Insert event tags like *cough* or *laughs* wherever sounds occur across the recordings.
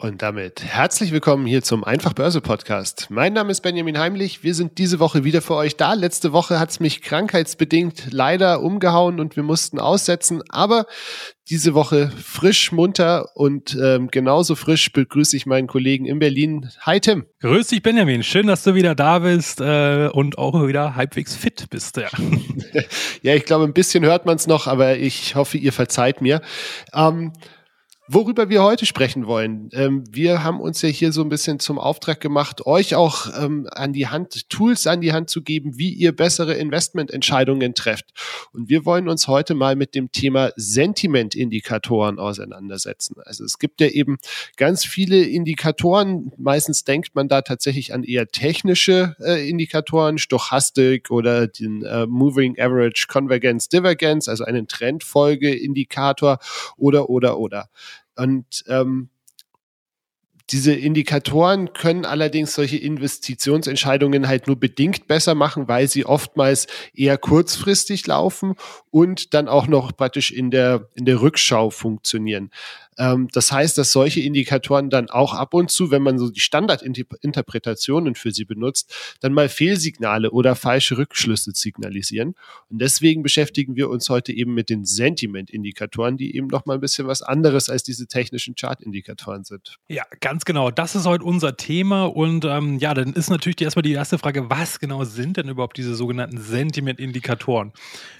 Und damit herzlich willkommen hier zum Einfach Börse Podcast. Mein Name ist Benjamin Heimlich. Wir sind diese Woche wieder für euch da. Letzte Woche hat es mich krankheitsbedingt leider umgehauen und wir mussten aussetzen. Aber diese Woche frisch, munter und ähm, genauso frisch begrüße ich meinen Kollegen in Berlin. Hi Tim. Grüß dich Benjamin. Schön, dass du wieder da bist äh, und auch wieder halbwegs fit bist. Ja, *laughs* ja ich glaube, ein bisschen hört man es noch, aber ich hoffe, ihr verzeiht mir. Ähm, Worüber wir heute sprechen wollen, ähm, wir haben uns ja hier so ein bisschen zum Auftrag gemacht, euch auch ähm, an die Hand, Tools an die Hand zu geben, wie ihr bessere Investmententscheidungen trefft. Und wir wollen uns heute mal mit dem Thema Sentimentindikatoren auseinandersetzen. Also es gibt ja eben ganz viele Indikatoren. Meistens denkt man da tatsächlich an eher technische äh, Indikatoren, Stochastik oder den äh, Moving Average Convergence Divergence, also einen Trendfolgeindikator oder, oder, oder. Und ähm, diese Indikatoren können allerdings solche Investitionsentscheidungen halt nur bedingt besser machen, weil sie oftmals eher kurzfristig laufen und dann auch noch praktisch in der, in der Rückschau funktionieren. Ähm, das heißt, dass solche Indikatoren dann auch ab und zu, wenn man so die Standardinterpretationen für sie benutzt, dann mal Fehlsignale oder falsche Rückschlüsse signalisieren. Und deswegen beschäftigen wir uns heute eben mit den Sentiment-Indikatoren, die eben noch mal ein bisschen was anderes als diese technischen Chart-Indikatoren sind. Ja, ganz genau. Das ist heute unser Thema. Und ähm, ja, dann ist natürlich erstmal die erste Frage, was genau sind denn überhaupt diese sogenannten Sentiment-Indikatoren?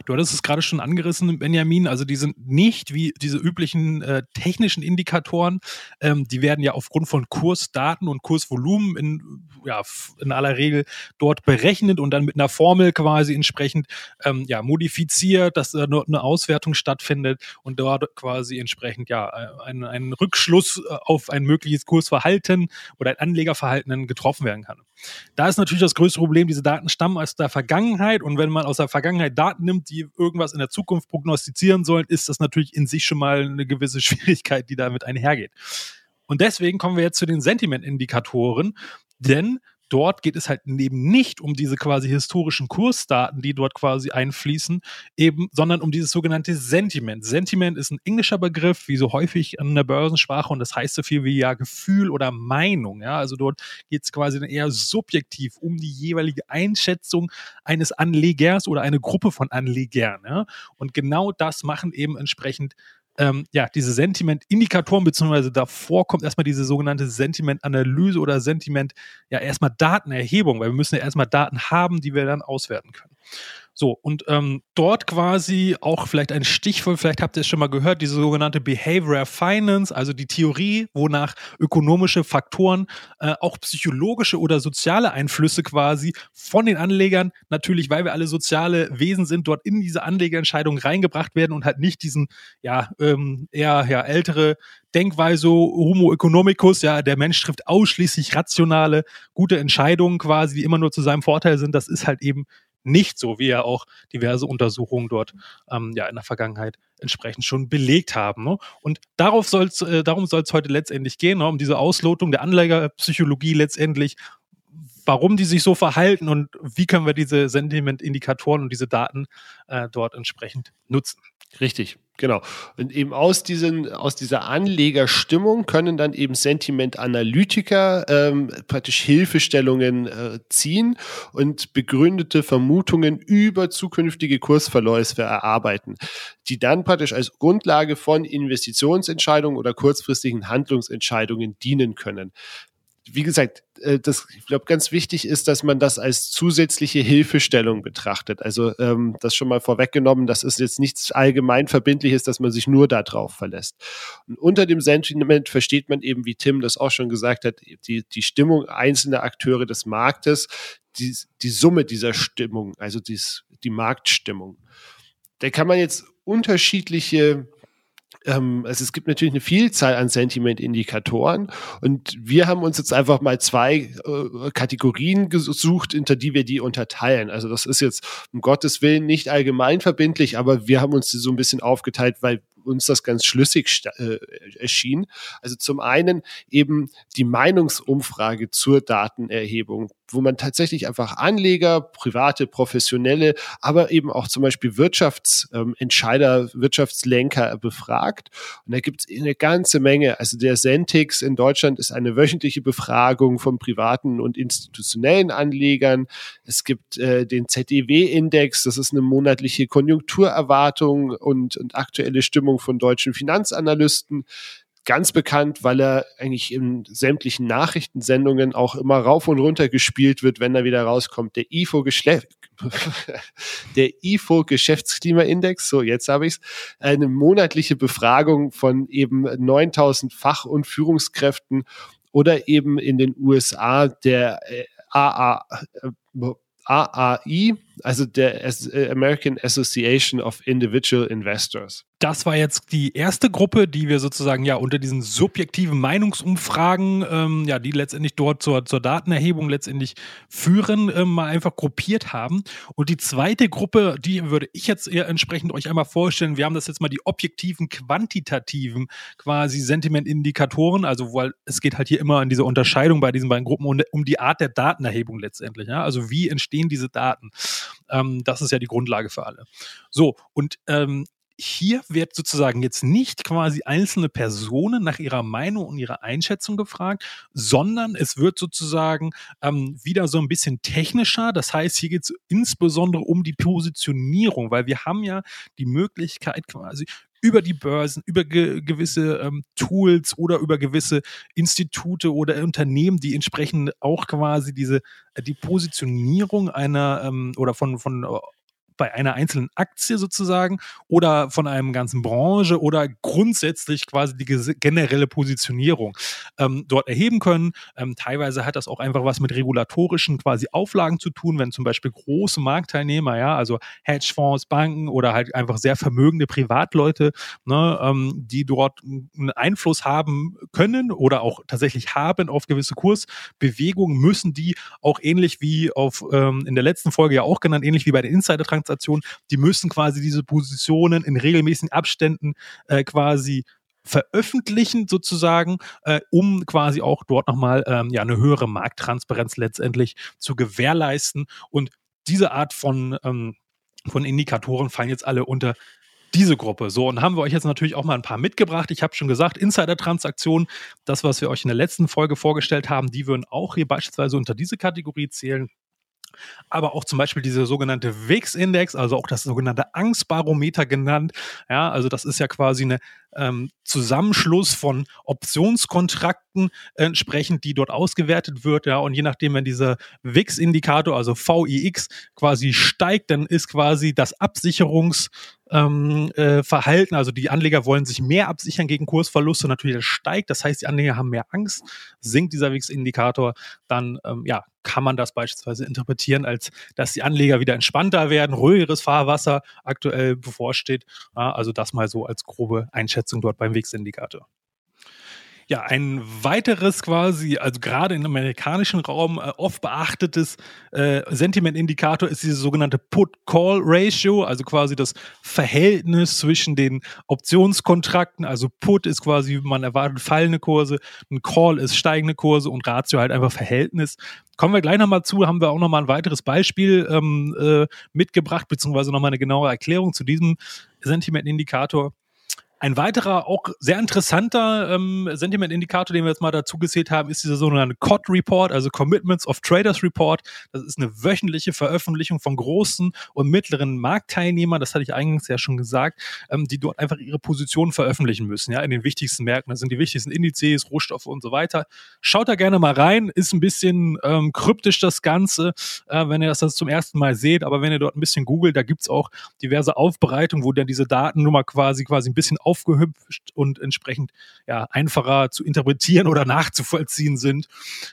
Du hattest es gerade schon angerissen, Benjamin. Also die sind nicht wie diese üblichen äh, technischen technischen Indikatoren. Ähm, die werden ja aufgrund von Kursdaten und Kursvolumen in, ja, in aller Regel dort berechnet und dann mit einer Formel quasi entsprechend ähm, ja, modifiziert, dass da eine Auswertung stattfindet und dort quasi entsprechend ja ein, ein Rückschluss äh, auf ein mögliches Kursverhalten oder ein Anlegerverhalten getroffen werden kann. Da ist natürlich das größte Problem, diese Daten stammen aus der Vergangenheit und wenn man aus der Vergangenheit Daten nimmt, die irgendwas in der Zukunft prognostizieren sollen, ist das natürlich in sich schon mal eine gewisse *laughs* Schwierigkeit, die damit einhergeht. Und deswegen kommen wir jetzt zu den Sentiment-Indikatoren, denn dort geht es halt eben nicht um diese quasi historischen Kursdaten, die dort quasi einfließen, eben, sondern um dieses sogenannte Sentiment. Sentiment ist ein englischer Begriff, wie so häufig an der Börsensprache, und das heißt so viel wie ja Gefühl oder Meinung. Ja, also dort geht es quasi eher subjektiv um die jeweilige Einschätzung eines Anlegers oder eine Gruppe von Anlegern. Ja? Und genau das machen eben entsprechend ähm, ja, diese Sentiment-Indikatoren, beziehungsweise davor kommt erstmal diese sogenannte Sentiment-Analyse oder Sentiment, ja, erstmal Datenerhebung, weil wir müssen ja erstmal Daten haben, die wir dann auswerten können. So, und ähm, dort quasi auch vielleicht ein Stichwort, vielleicht habt ihr es schon mal gehört, diese sogenannte Behavioral Finance, also die Theorie, wonach ökonomische Faktoren, äh, auch psychologische oder soziale Einflüsse quasi von den Anlegern, natürlich, weil wir alle soziale Wesen sind, dort in diese Anlegerentscheidung reingebracht werden und halt nicht diesen, ja, ähm, eher ja, ältere Denkweise Homo economicus, ja, der Mensch trifft ausschließlich rationale, gute Entscheidungen quasi, die immer nur zu seinem Vorteil sind. Das ist halt eben nicht so, wie ja auch diverse Untersuchungen dort ähm, ja in der Vergangenheit entsprechend schon belegt haben. Ne? Und darauf soll's, äh, darum soll es heute letztendlich gehen, ne? um diese Auslotung der Anlegerpsychologie letztendlich, warum die sich so verhalten und wie können wir diese Sentiment-Indikatoren und diese Daten äh, dort entsprechend nutzen. Richtig. Genau. Und eben aus, diesen, aus dieser Anlegerstimmung können dann eben Sentimentanalytiker ähm, praktisch Hilfestellungen äh, ziehen und begründete Vermutungen über zukünftige Kursverläufe erarbeiten, die dann praktisch als Grundlage von Investitionsentscheidungen oder kurzfristigen Handlungsentscheidungen dienen können wie gesagt, äh, das, ich glaube, ganz wichtig ist, dass man das als zusätzliche Hilfestellung betrachtet. Also ähm, das schon mal vorweggenommen, das ist jetzt nichts allgemein verbindliches, dass man sich nur darauf verlässt. Und unter dem Sentiment versteht man eben, wie Tim das auch schon gesagt hat, die, die Stimmung einzelner Akteure des Marktes, die, die Summe dieser Stimmung, also dies, die Marktstimmung. Da kann man jetzt unterschiedliche ähm, also es gibt natürlich eine Vielzahl an Sentiment-Indikatoren und wir haben uns jetzt einfach mal zwei äh, Kategorien gesucht, hinter die wir die unterteilen. Also das ist jetzt um Gottes Willen nicht allgemein verbindlich, aber wir haben uns so ein bisschen aufgeteilt, weil uns das ganz schlüssig äh, erschien. Also zum einen eben die Meinungsumfrage zur Datenerhebung wo man tatsächlich einfach Anleger, private, professionelle, aber eben auch zum Beispiel Wirtschaftsentscheider, ähm, Wirtschaftslenker befragt. Und da gibt es eine ganze Menge. Also der Sentix in Deutschland ist eine wöchentliche Befragung von privaten und institutionellen Anlegern. Es gibt äh, den ZDW-Index, das ist eine monatliche Konjunkturerwartung und, und aktuelle Stimmung von deutschen Finanzanalysten ganz bekannt, weil er eigentlich in sämtlichen Nachrichtensendungen auch immer rauf und runter gespielt wird, wenn er wieder rauskommt. Der IFO *laughs* der IFO Geschäftsklimaindex, so jetzt habe ich es, eine monatliche Befragung von eben 9000 Fach- und Führungskräften oder eben in den USA der AA, äh, AAI, also der American Association of Individual Investors das war jetzt die erste Gruppe, die wir sozusagen ja unter diesen subjektiven Meinungsumfragen, ähm, ja, die letztendlich dort zur, zur Datenerhebung letztendlich führen, ähm, mal einfach gruppiert haben. Und die zweite Gruppe, die würde ich jetzt eher entsprechend euch einmal vorstellen. Wir haben das jetzt mal die objektiven, quantitativen quasi Sentimentindikatoren, also weil es geht halt hier immer an diese Unterscheidung bei diesen beiden Gruppen um, um die Art der Datenerhebung letztendlich. Ja? Also wie entstehen diese Daten? Ähm, das ist ja die Grundlage für alle. So, und ähm, hier wird sozusagen jetzt nicht quasi einzelne Personen nach ihrer Meinung und ihrer Einschätzung gefragt, sondern es wird sozusagen ähm, wieder so ein bisschen technischer. Das heißt, hier geht es insbesondere um die Positionierung, weil wir haben ja die Möglichkeit quasi über die Börsen, über ge gewisse ähm, Tools oder über gewisse Institute oder Unternehmen, die entsprechend auch quasi diese äh, die Positionierung einer ähm, oder von von bei einer einzelnen Aktie sozusagen oder von einem ganzen Branche oder grundsätzlich quasi die generelle Positionierung ähm, dort erheben können. Ähm, teilweise hat das auch einfach was mit regulatorischen quasi Auflagen zu tun, wenn zum Beispiel große Marktteilnehmer, ja, also Hedgefonds, Banken oder halt einfach sehr vermögende Privatleute, ne, ähm, die dort einen Einfluss haben können oder auch tatsächlich haben auf gewisse Kursbewegungen, müssen die auch ähnlich wie auf ähm, in der letzten Folge ja auch genannt, ähnlich wie bei den Insider-Transaktionen Organisation, die müssen quasi diese Positionen in regelmäßigen Abständen äh, quasi veröffentlichen sozusagen, äh, um quasi auch dort nochmal ähm, ja, eine höhere Markttransparenz letztendlich zu gewährleisten. Und diese Art von, ähm, von Indikatoren fallen jetzt alle unter diese Gruppe. So, und haben wir euch jetzt natürlich auch mal ein paar mitgebracht. Ich habe schon gesagt, Insider-Transaktionen, das, was wir euch in der letzten Folge vorgestellt haben, die würden auch hier beispielsweise unter diese Kategorie zählen aber auch zum Beispiel diese sogenannte WIX-Index, also auch das sogenannte Angstbarometer genannt. Ja, also das ist ja quasi eine ähm, Zusammenschluss von Optionskontrakten entsprechend, die dort ausgewertet wird. Ja, und je nachdem, wenn dieser WIX-Indikator, also VIX, quasi steigt, dann ist quasi das Absicherungs- ähm, äh, Verhalten, also die Anleger wollen sich mehr absichern gegen Kursverluste, natürlich das steigt, das heißt, die Anleger haben mehr Angst, sinkt dieser WIX-Indikator, dann ähm, ja, kann man das beispielsweise interpretieren, als dass die Anleger wieder entspannter werden, ruhigeres Fahrwasser aktuell bevorsteht. Also das mal so als grobe Einschätzung dort beim WIX-Indikator. Ja, ein weiteres quasi, also gerade im amerikanischen Raum äh, oft beachtetes äh, Sentiment-Indikator ist diese sogenannte Put-Call-Ratio, also quasi das Verhältnis zwischen den Optionskontrakten. Also Put ist quasi, man erwartet fallende Kurse, ein Call ist steigende Kurse und Ratio halt einfach Verhältnis. Kommen wir gleich nochmal zu, haben wir auch nochmal ein weiteres Beispiel ähm, äh, mitgebracht, beziehungsweise nochmal eine genaue Erklärung zu diesem Sentiment-Indikator. Ein weiterer, auch sehr interessanter ähm, Sentiment-Indikator, den wir jetzt mal dazu gezählt haben, ist dieser sogenannte COT Report, also Commitments of Traders Report. Das ist eine wöchentliche Veröffentlichung von großen und mittleren Marktteilnehmern, das hatte ich eingangs ja schon gesagt, ähm, die dort einfach ihre Positionen veröffentlichen müssen, ja, in den wichtigsten Märkten. Das sind die wichtigsten Indizes, Rohstoffe und so weiter. Schaut da gerne mal rein, ist ein bisschen ähm, kryptisch das Ganze, äh, wenn ihr das, das zum ersten Mal seht, aber wenn ihr dort ein bisschen googelt, da gibt's auch diverse Aufbereitungen, wo dann diese Datennummer quasi quasi ein bisschen aufgehüpft und entsprechend ja einfacher zu interpretieren oder nachzuvollziehen sind.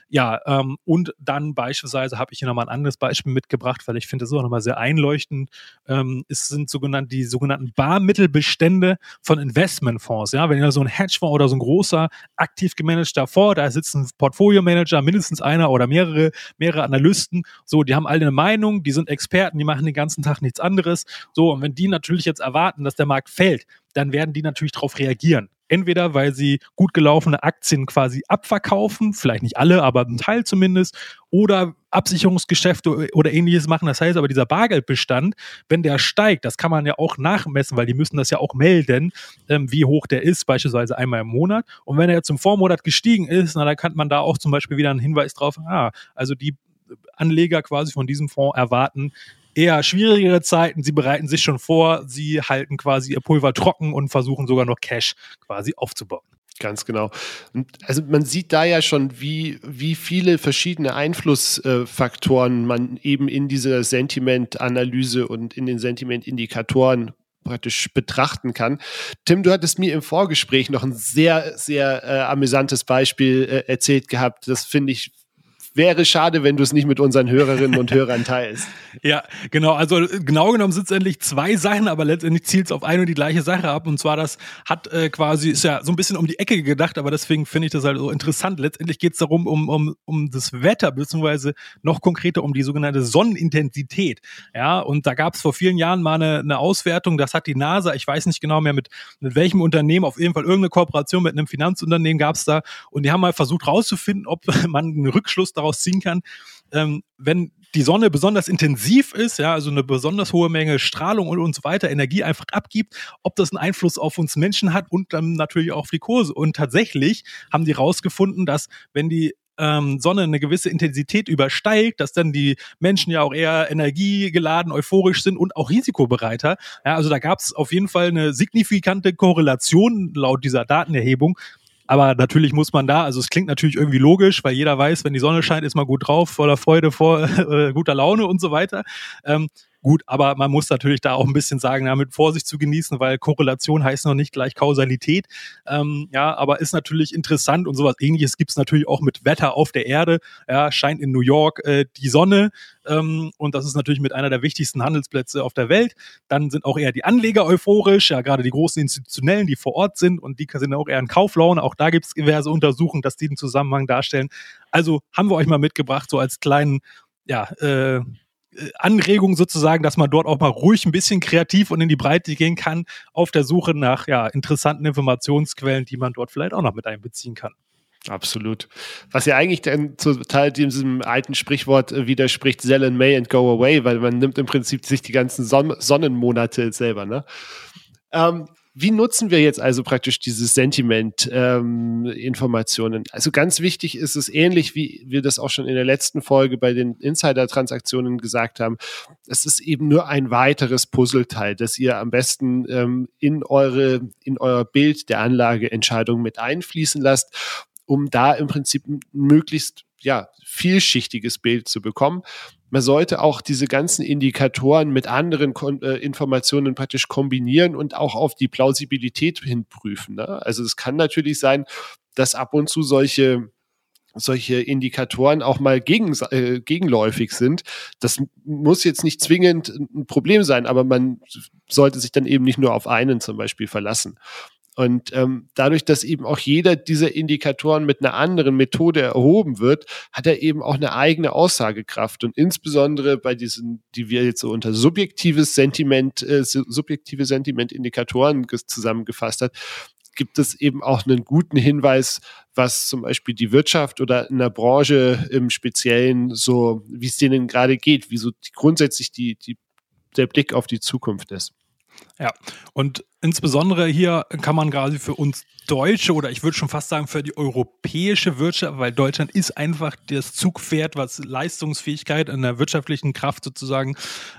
Ja, ähm, und dann beispielsweise habe ich hier nochmal ein anderes Beispiel mitgebracht, weil ich finde das auch nochmal sehr einleuchtend. Ähm, es sind sogenannte, die sogenannten Barmittelbestände von Investmentfonds. Ja, wenn ihr so ein Hedgefonds oder so ein großer, aktiv gemanagter Fonds, da sitzt ein Portfolio-Manager, mindestens einer oder mehrere, mehrere Analysten, so, die haben alle eine Meinung, die sind Experten, die machen den ganzen Tag nichts anderes. So, und wenn die natürlich jetzt erwarten, dass der Markt fällt, dann werden die natürlich darauf reagieren. Entweder weil sie gut gelaufene Aktien quasi abverkaufen, vielleicht nicht alle, aber ein Teil zumindest, oder Absicherungsgeschäfte oder ähnliches machen. Das heißt aber, dieser Bargeldbestand, wenn der steigt, das kann man ja auch nachmessen, weil die müssen das ja auch melden, ähm, wie hoch der ist, beispielsweise einmal im Monat. Und wenn er zum Vormonat gestiegen ist, na, dann kann man da auch zum Beispiel wieder einen Hinweis drauf, ah, also die Anleger quasi von diesem Fonds erwarten, eher schwierigere Zeiten. Sie bereiten sich schon vor, sie halten quasi ihr Pulver trocken und versuchen sogar noch Cash quasi aufzubauen. Ganz genau. Und also man sieht da ja schon, wie, wie viele verschiedene Einflussfaktoren man eben in dieser Sentimentanalyse und in den Sentimentindikatoren praktisch betrachten kann. Tim, du hattest mir im Vorgespräch noch ein sehr, sehr äh, amüsantes Beispiel äh, erzählt gehabt. Das finde ich wäre schade, wenn du es nicht mit unseren Hörerinnen und Hörern teilst. *laughs* ja, genau. Also genau genommen sind es endlich zwei Sachen, aber letztendlich zielt es auf eine und die gleiche Sache ab. Und zwar, das hat äh, quasi, ist ja so ein bisschen um die Ecke gedacht, aber deswegen finde ich das halt so interessant. Letztendlich geht es darum, um, um, um das Wetter, beziehungsweise noch konkreter um die sogenannte Sonnenintensität. Ja, und da gab es vor vielen Jahren mal eine, eine Auswertung, das hat die NASA, ich weiß nicht genau mehr mit, mit welchem Unternehmen, auf jeden Fall irgendeine Kooperation mit einem Finanzunternehmen gab es da. Und die haben mal versucht rauszufinden, ob *laughs* man einen Rückschluss daraus daraus ziehen kann, ähm, wenn die Sonne besonders intensiv ist, ja, also eine besonders hohe Menge Strahlung und, und so weiter, Energie einfach abgibt, ob das einen Einfluss auf uns Menschen hat und dann natürlich auch auf die Kurse. Und tatsächlich haben die rausgefunden, dass wenn die ähm, Sonne eine gewisse Intensität übersteigt, dass dann die Menschen ja auch eher energiegeladen, euphorisch sind und auch risikobereiter. Ja, also da gab es auf jeden Fall eine signifikante Korrelation laut dieser Datenerhebung aber natürlich muss man da, also es klingt natürlich irgendwie logisch, weil jeder weiß, wenn die Sonne scheint, ist man gut drauf, voller Freude, vor *laughs* äh, guter Laune und so weiter. Ähm, Gut, aber man muss natürlich da auch ein bisschen sagen, ja, mit Vorsicht zu genießen, weil Korrelation heißt noch nicht gleich Kausalität. Ähm, ja, aber ist natürlich interessant und sowas ähnliches gibt es natürlich auch mit Wetter auf der Erde. Ja, scheint in New York äh, die Sonne ähm, und das ist natürlich mit einer der wichtigsten Handelsplätze auf der Welt. Dann sind auch eher die Anleger euphorisch, ja, gerade die großen Institutionellen, die vor Ort sind und die sind auch eher in Kauflaune. Auch da gibt es diverse Untersuchungen, dass die den Zusammenhang darstellen. Also haben wir euch mal mitgebracht, so als kleinen, ja, äh, Anregung sozusagen, dass man dort auch mal ruhig ein bisschen kreativ und in die Breite gehen kann, auf der Suche nach ja, interessanten Informationsquellen, die man dort vielleicht auch noch mit einbeziehen kann. Absolut. Was ja eigentlich dann total diesem alten Sprichwort äh, widerspricht, sell in May and go away, weil man nimmt im Prinzip sich die ganzen Son Sonnenmonate selber. Ne? Ähm, wie nutzen wir jetzt also praktisch dieses Sentiment-Informationen? Ähm, also ganz wichtig ist es ähnlich, wie wir das auch schon in der letzten Folge bei den Insider-Transaktionen gesagt haben. Es ist eben nur ein weiteres Puzzleteil, das ihr am besten ähm, in eure, in euer Bild der Anlageentscheidung mit einfließen lasst, um da im Prinzip möglichst ja, vielschichtiges Bild zu bekommen man sollte auch diese ganzen Indikatoren mit anderen Kon äh, Informationen praktisch kombinieren und auch auf die Plausibilität hinprüfen. Ne? Also es kann natürlich sein, dass ab und zu solche solche Indikatoren auch mal gegen, äh, gegenläufig sind. Das muss jetzt nicht zwingend ein Problem sein, aber man sollte sich dann eben nicht nur auf einen zum Beispiel verlassen. Und ähm, dadurch, dass eben auch jeder dieser Indikatoren mit einer anderen Methode erhoben wird, hat er eben auch eine eigene Aussagekraft. Und insbesondere bei diesen, die wir jetzt so unter subjektives Sentiment, äh, subjektive Sentimentindikatoren zusammengefasst hat, gibt es eben auch einen guten Hinweis, was zum Beispiel die Wirtschaft oder in der Branche im Speziellen so, wie es denen gerade geht, wie so die, grundsätzlich die, die, der Blick auf die Zukunft ist. Ja, und insbesondere hier kann man quasi für uns Deutsche oder ich würde schon fast sagen für die europäische Wirtschaft, weil Deutschland ist einfach das Zugpferd, was Leistungsfähigkeit in der wirtschaftlichen Kraft sozusagen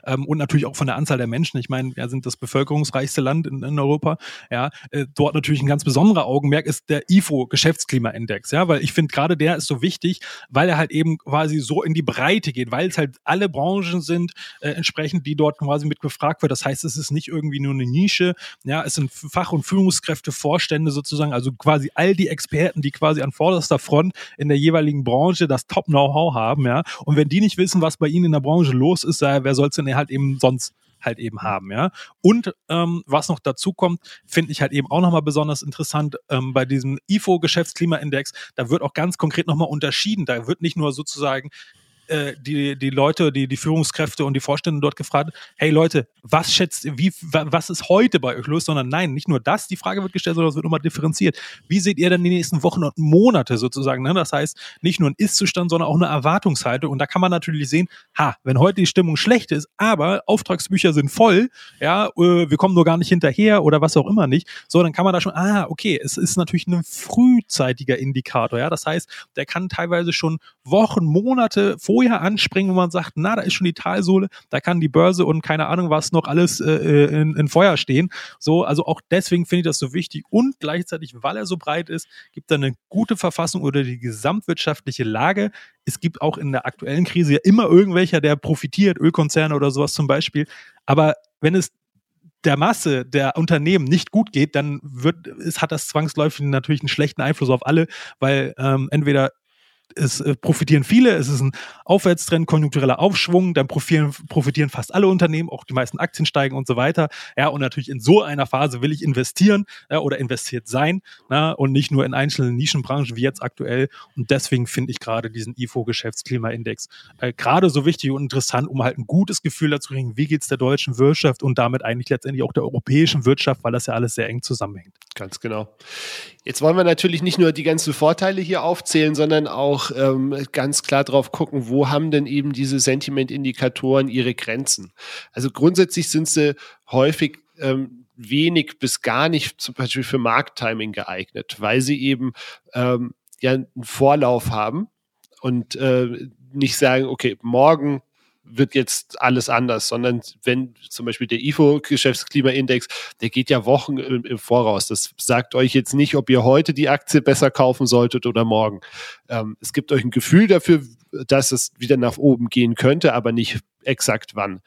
ähm, und natürlich auch von der Anzahl der Menschen. Ich meine, wir sind das bevölkerungsreichste Land in, in Europa. Ja, äh, dort natürlich ein ganz besonderer Augenmerk ist der IFO Geschäftsklimaindex. Ja, weil ich finde gerade der ist so wichtig, weil er halt eben quasi so in die Breite geht, weil es halt alle Branchen sind äh, entsprechend, die dort quasi mit befragt wird. Das heißt, es ist nicht irgendwie nur eine Nische. Ja, es sind Fach- und Führungskräfte, Vorstände sozusagen, also quasi all die Experten, die quasi an vorderster Front in der jeweiligen Branche das Top-Know-how haben, ja. Und wenn die nicht wissen, was bei ihnen in der Branche los ist, wer soll es denn halt eben sonst halt eben haben, ja. Und ähm, was noch dazu kommt, finde ich halt eben auch nochmal besonders interessant ähm, bei diesem IFO-Geschäftsklimaindex, da wird auch ganz konkret nochmal unterschieden. Da wird nicht nur sozusagen äh, die, die Leute, die, die Führungskräfte und die Vorstände dort gefragt, hey Leute, was schätzt, wie, was ist heute bei euch los? Sondern nein, nicht nur das, die Frage wird gestellt, sondern es wird nochmal differenziert. Wie seht ihr denn die nächsten Wochen und Monate sozusagen? Ne? Das heißt, nicht nur ein Ist-Zustand, sondern auch eine Erwartungshaltung. Und da kann man natürlich sehen, ha, wenn heute die Stimmung schlecht ist, aber Auftragsbücher sind voll, ja, äh, wir kommen nur gar nicht hinterher oder was auch immer nicht, so, dann kann man da schon, ah, okay, es ist natürlich ein frühzeitiger Indikator, ja. Das heißt, der kann teilweise schon Wochen, Monate vor vorher anspringen, wo man sagt, na, da ist schon die Talsohle, da kann die Börse und keine Ahnung was noch alles äh, äh, in, in Feuer stehen. So, also auch deswegen finde ich das so wichtig und gleichzeitig, weil er so breit ist, gibt er eine gute Verfassung oder die gesamtwirtschaftliche Lage. Es gibt auch in der aktuellen Krise ja immer irgendwelcher, der profitiert, Ölkonzerne oder sowas zum Beispiel. Aber wenn es der Masse der Unternehmen nicht gut geht, dann wird, es hat das zwangsläufig natürlich einen schlechten Einfluss auf alle, weil ähm, entweder es äh, profitieren viele, es ist ein Aufwärtstrend, konjunktureller Aufschwung, dann profitieren, profitieren fast alle Unternehmen, auch die meisten Aktien steigen und so weiter. Ja, und natürlich in so einer Phase will ich investieren ja, oder investiert sein na, und nicht nur in einzelnen Nischenbranchen wie jetzt aktuell. Und deswegen finde ich gerade diesen IFO-Geschäftsklimaindex äh, gerade so wichtig und interessant, um halt ein gutes Gefühl dazu zu kriegen, wie geht es der deutschen Wirtschaft und damit eigentlich letztendlich auch der europäischen Wirtschaft, weil das ja alles sehr eng zusammenhängt. Ganz genau. Jetzt wollen wir natürlich nicht nur die ganzen Vorteile hier aufzählen, sondern auch ähm, ganz klar drauf gucken, wo haben denn eben diese Sentimentindikatoren ihre Grenzen. Also grundsätzlich sind sie häufig ähm, wenig bis gar nicht zum Beispiel für Markttiming geeignet, weil sie eben ähm, ja einen Vorlauf haben und äh, nicht sagen, okay, morgen wird jetzt alles anders, sondern wenn zum Beispiel der IFO-Geschäftsklimaindex, der geht ja Wochen im, im, Voraus. Das sagt euch jetzt nicht, ob ihr heute die Aktie besser kaufen solltet oder morgen. Ähm, es gibt euch ein Gefühl dafür, dass es wieder nach oben gehen könnte, aber nicht exakt wann.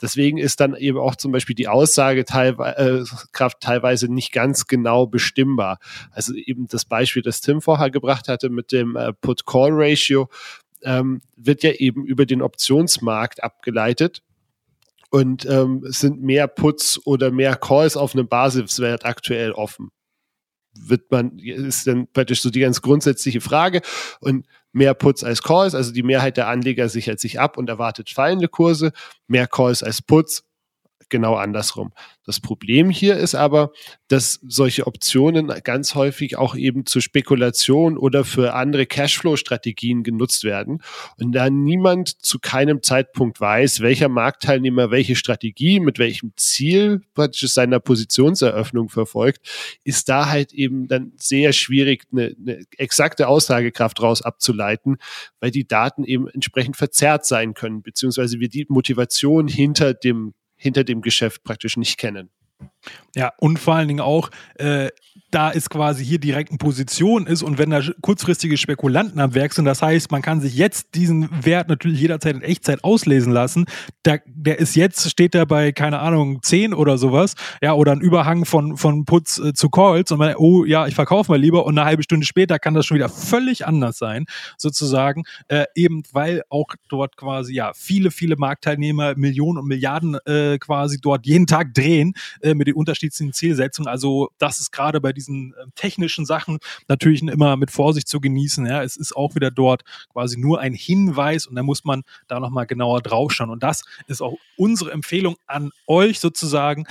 Deswegen ist dann eben auch zum Beispiel die Aussagekraft äh, teilweise nicht ganz genau bestimmbar. Also eben das Beispiel, das Tim vorher gebracht hatte mit dem äh, Put-Call-Ratio, ähm, wird ja eben über den Optionsmarkt abgeleitet. Und ähm, sind mehr Puts oder mehr Calls auf einem Basiswert aktuell offen. Wird man, ist dann praktisch so die ganz grundsätzliche Frage. Und mehr Puts als Calls, also die Mehrheit der Anleger sichert sich ab und erwartet fallende Kurse, mehr Calls als Puts, genau andersrum. Das Problem hier ist aber, dass solche Optionen ganz häufig auch eben zur Spekulation oder für andere Cashflow-Strategien genutzt werden. Und da niemand zu keinem Zeitpunkt weiß, welcher Marktteilnehmer welche Strategie mit welchem Ziel praktisch seiner Positionseröffnung verfolgt, ist da halt eben dann sehr schwierig, eine, eine exakte Aussagekraft daraus abzuleiten, weil die Daten eben entsprechend verzerrt sein können, beziehungsweise wir die Motivation hinter dem hinter dem Geschäft praktisch nicht kennen. Ja, und vor allen Dingen auch, äh, da es quasi hier direkt in Position ist und wenn da kurzfristige Spekulanten am Werk sind, das heißt, man kann sich jetzt diesen Wert natürlich jederzeit in Echtzeit auslesen lassen. Der, der ist jetzt, steht da bei, keine Ahnung, 10 oder sowas, ja, oder ein Überhang von, von Putz äh, zu Calls und man, oh ja, ich verkaufe mal lieber und eine halbe Stunde später kann das schon wieder völlig anders sein, sozusagen, äh, eben weil auch dort quasi, ja, viele, viele Marktteilnehmer Millionen und Milliarden äh, quasi dort jeden Tag drehen äh, mit den unterschiedlichen Zielsetzungen. Also das ist gerade bei diesen äh, technischen Sachen natürlich immer mit Vorsicht zu genießen. Ja, es ist auch wieder dort quasi nur ein Hinweis und da muss man da nochmal genauer draufschauen. Und das ist auch unsere Empfehlung an euch sozusagen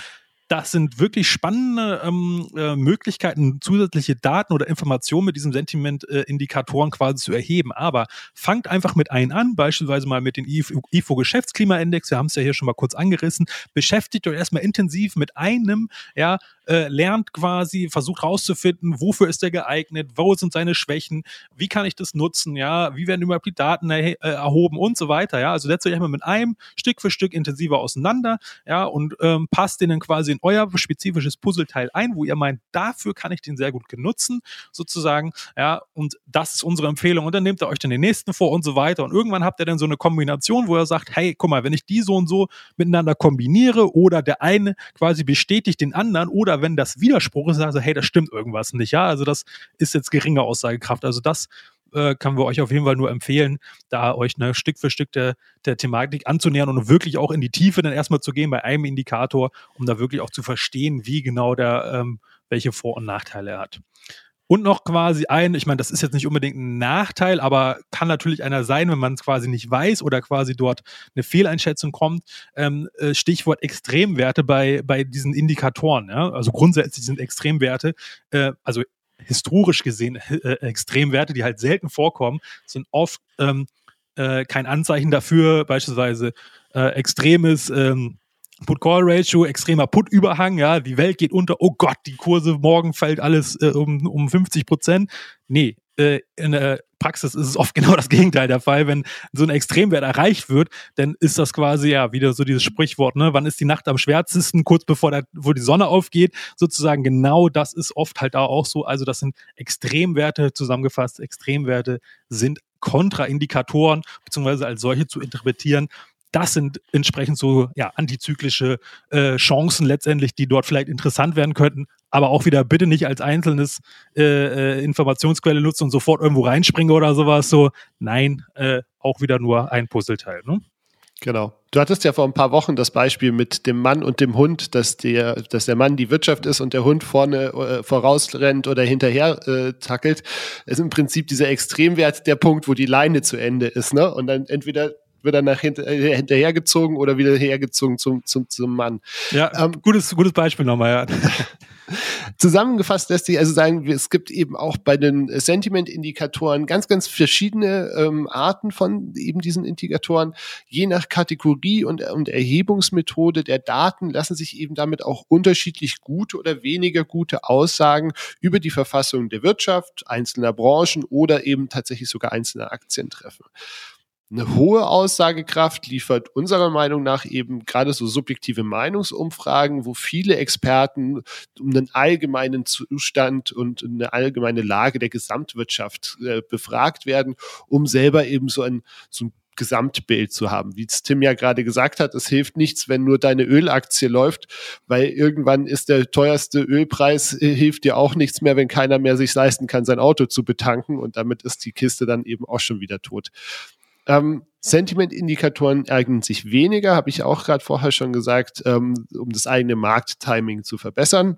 das sind wirklich spannende ähm, äh, Möglichkeiten, zusätzliche Daten oder Informationen mit diesen Sentiment-Indikatoren äh, quasi zu erheben. Aber fangt einfach mit einem an, beispielsweise mal mit dem IFO-Geschäftsklimaindex. Wir haben es ja hier schon mal kurz angerissen. Beschäftigt euch erstmal intensiv mit einem, ja, äh, lernt quasi, versucht herauszufinden, wofür ist er geeignet, wo sind seine Schwächen, wie kann ich das nutzen, ja, wie werden überhaupt die Daten er, äh, erhoben und so weiter, ja. Also setzt euch erstmal mit einem Stück für Stück intensiver auseinander, ja, und ähm, passt den dann quasi in euer spezifisches Puzzleteil ein, wo ihr meint, dafür kann ich den sehr gut genutzen, sozusagen. Ja, und das ist unsere Empfehlung. Und dann nehmt ihr euch dann den nächsten vor und so weiter. Und irgendwann habt ihr dann so eine Kombination, wo ihr sagt, hey, guck mal, wenn ich die so und so miteinander kombiniere oder der eine quasi bestätigt den anderen oder wenn das Widerspruch ist, also hey, das stimmt irgendwas nicht. Ja, also das ist jetzt geringe Aussagekraft. Also das äh, können wir euch auf jeden Fall nur empfehlen, da euch ne, Stück für Stück der, der Thematik anzunähern und wirklich auch in die Tiefe dann erstmal zu gehen bei einem Indikator, um da wirklich auch zu verstehen, wie genau der, ähm, welche Vor- und Nachteile er hat. Und noch quasi ein, ich meine, das ist jetzt nicht unbedingt ein Nachteil, aber kann natürlich einer sein, wenn man es quasi nicht weiß oder quasi dort eine Fehleinschätzung kommt. Ähm, äh, Stichwort Extremwerte bei, bei diesen Indikatoren. Ja? Also grundsätzlich sind Extremwerte, äh, also historisch gesehen äh, Extremwerte, die halt selten vorkommen, sind oft ähm, äh, kein Anzeichen dafür, beispielsweise äh, extremes ähm, Put-Call-Ratio, extremer Put-Überhang, ja, die Welt geht unter, oh Gott, die Kurse, morgen fällt alles äh, um, um 50 Prozent. Nee, äh, in der Praxis ist es oft *laughs* genau das Gegenteil der Fall. Wenn so ein Extremwert erreicht wird, dann ist das quasi ja wieder so dieses Sprichwort, ne? Wann ist die Nacht am schwärzesten? Kurz bevor der, wo die Sonne aufgeht, sozusagen genau das ist oft halt da auch so. Also das sind Extremwerte zusammengefasst. Extremwerte sind Kontraindikatoren, beziehungsweise als solche zu interpretieren, das sind entsprechend so ja, antizyklische äh, Chancen letztendlich, die dort vielleicht interessant werden könnten, aber auch wieder bitte nicht als einzelnes äh, äh, Informationsquelle nutzen und sofort irgendwo reinspringen oder sowas. So, nein, äh, auch wieder nur ein Puzzleteil. Ne? Genau. Du hattest ja vor ein paar Wochen das Beispiel mit dem Mann und dem Hund, dass der, dass der Mann die Wirtschaft ist und der Hund vorne äh, vorausrennt oder hinterher äh, tackelt. Das ist im Prinzip dieser Extremwert der Punkt, wo die Leine zu Ende ist, ne? Und dann entweder wird er nach hinter, äh, hinterhergezogen oder wieder hergezogen zum, zum, zum Mann. Ja, ähm, gutes, gutes Beispiel nochmal, ja. *laughs* Zusammengefasst lässt sich also sagen, es gibt eben auch bei den Sentiment-Indikatoren ganz, ganz verschiedene ähm, Arten von eben diesen Indikatoren. Je nach Kategorie und, und Erhebungsmethode der Daten lassen sich eben damit auch unterschiedlich gute oder weniger gute Aussagen über die Verfassung der Wirtschaft, einzelner Branchen oder eben tatsächlich sogar einzelner Aktien treffen. Eine hohe Aussagekraft liefert unserer Meinung nach eben gerade so subjektive Meinungsumfragen, wo viele Experten um einen allgemeinen Zustand und eine allgemeine Lage der Gesamtwirtschaft äh, befragt werden, um selber eben so ein, so ein Gesamtbild zu haben. Wie es Tim ja gerade gesagt hat, es hilft nichts, wenn nur deine Ölaktie läuft, weil irgendwann ist der teuerste Ölpreis, äh, hilft dir auch nichts mehr, wenn keiner mehr sich leisten kann, sein Auto zu betanken und damit ist die Kiste dann eben auch schon wieder tot. Ähm, Sentiment-Indikatoren eignen sich weniger, habe ich auch gerade vorher schon gesagt, ähm, um das eigene Markttiming zu verbessern.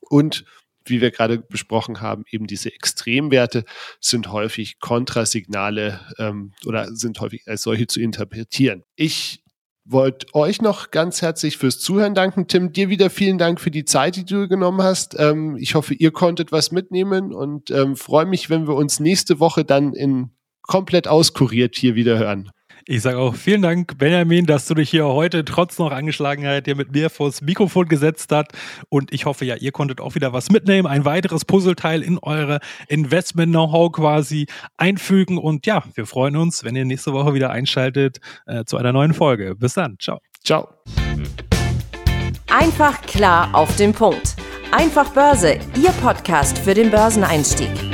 Und wie wir gerade besprochen haben, eben diese Extremwerte sind häufig Kontrasignale ähm, oder sind häufig als solche zu interpretieren. Ich wollte euch noch ganz herzlich fürs Zuhören danken. Tim, dir wieder vielen Dank für die Zeit, die du genommen hast. Ähm, ich hoffe, ihr konntet was mitnehmen und ähm, freue mich, wenn wir uns nächste Woche dann in komplett auskuriert hier wieder hören. Ich sage auch vielen Dank, Benjamin, dass du dich hier heute trotz noch Angeschlagenheit hier mit mir vors Mikrofon gesetzt hast. Und ich hoffe ja, ihr konntet auch wieder was mitnehmen, ein weiteres Puzzleteil in eure Investment-Know-how quasi einfügen. Und ja, wir freuen uns, wenn ihr nächste Woche wieder einschaltet äh, zu einer neuen Folge. Bis dann. Ciao. Ciao. Einfach klar auf den Punkt. Einfach Börse, Ihr Podcast für den Börseneinstieg.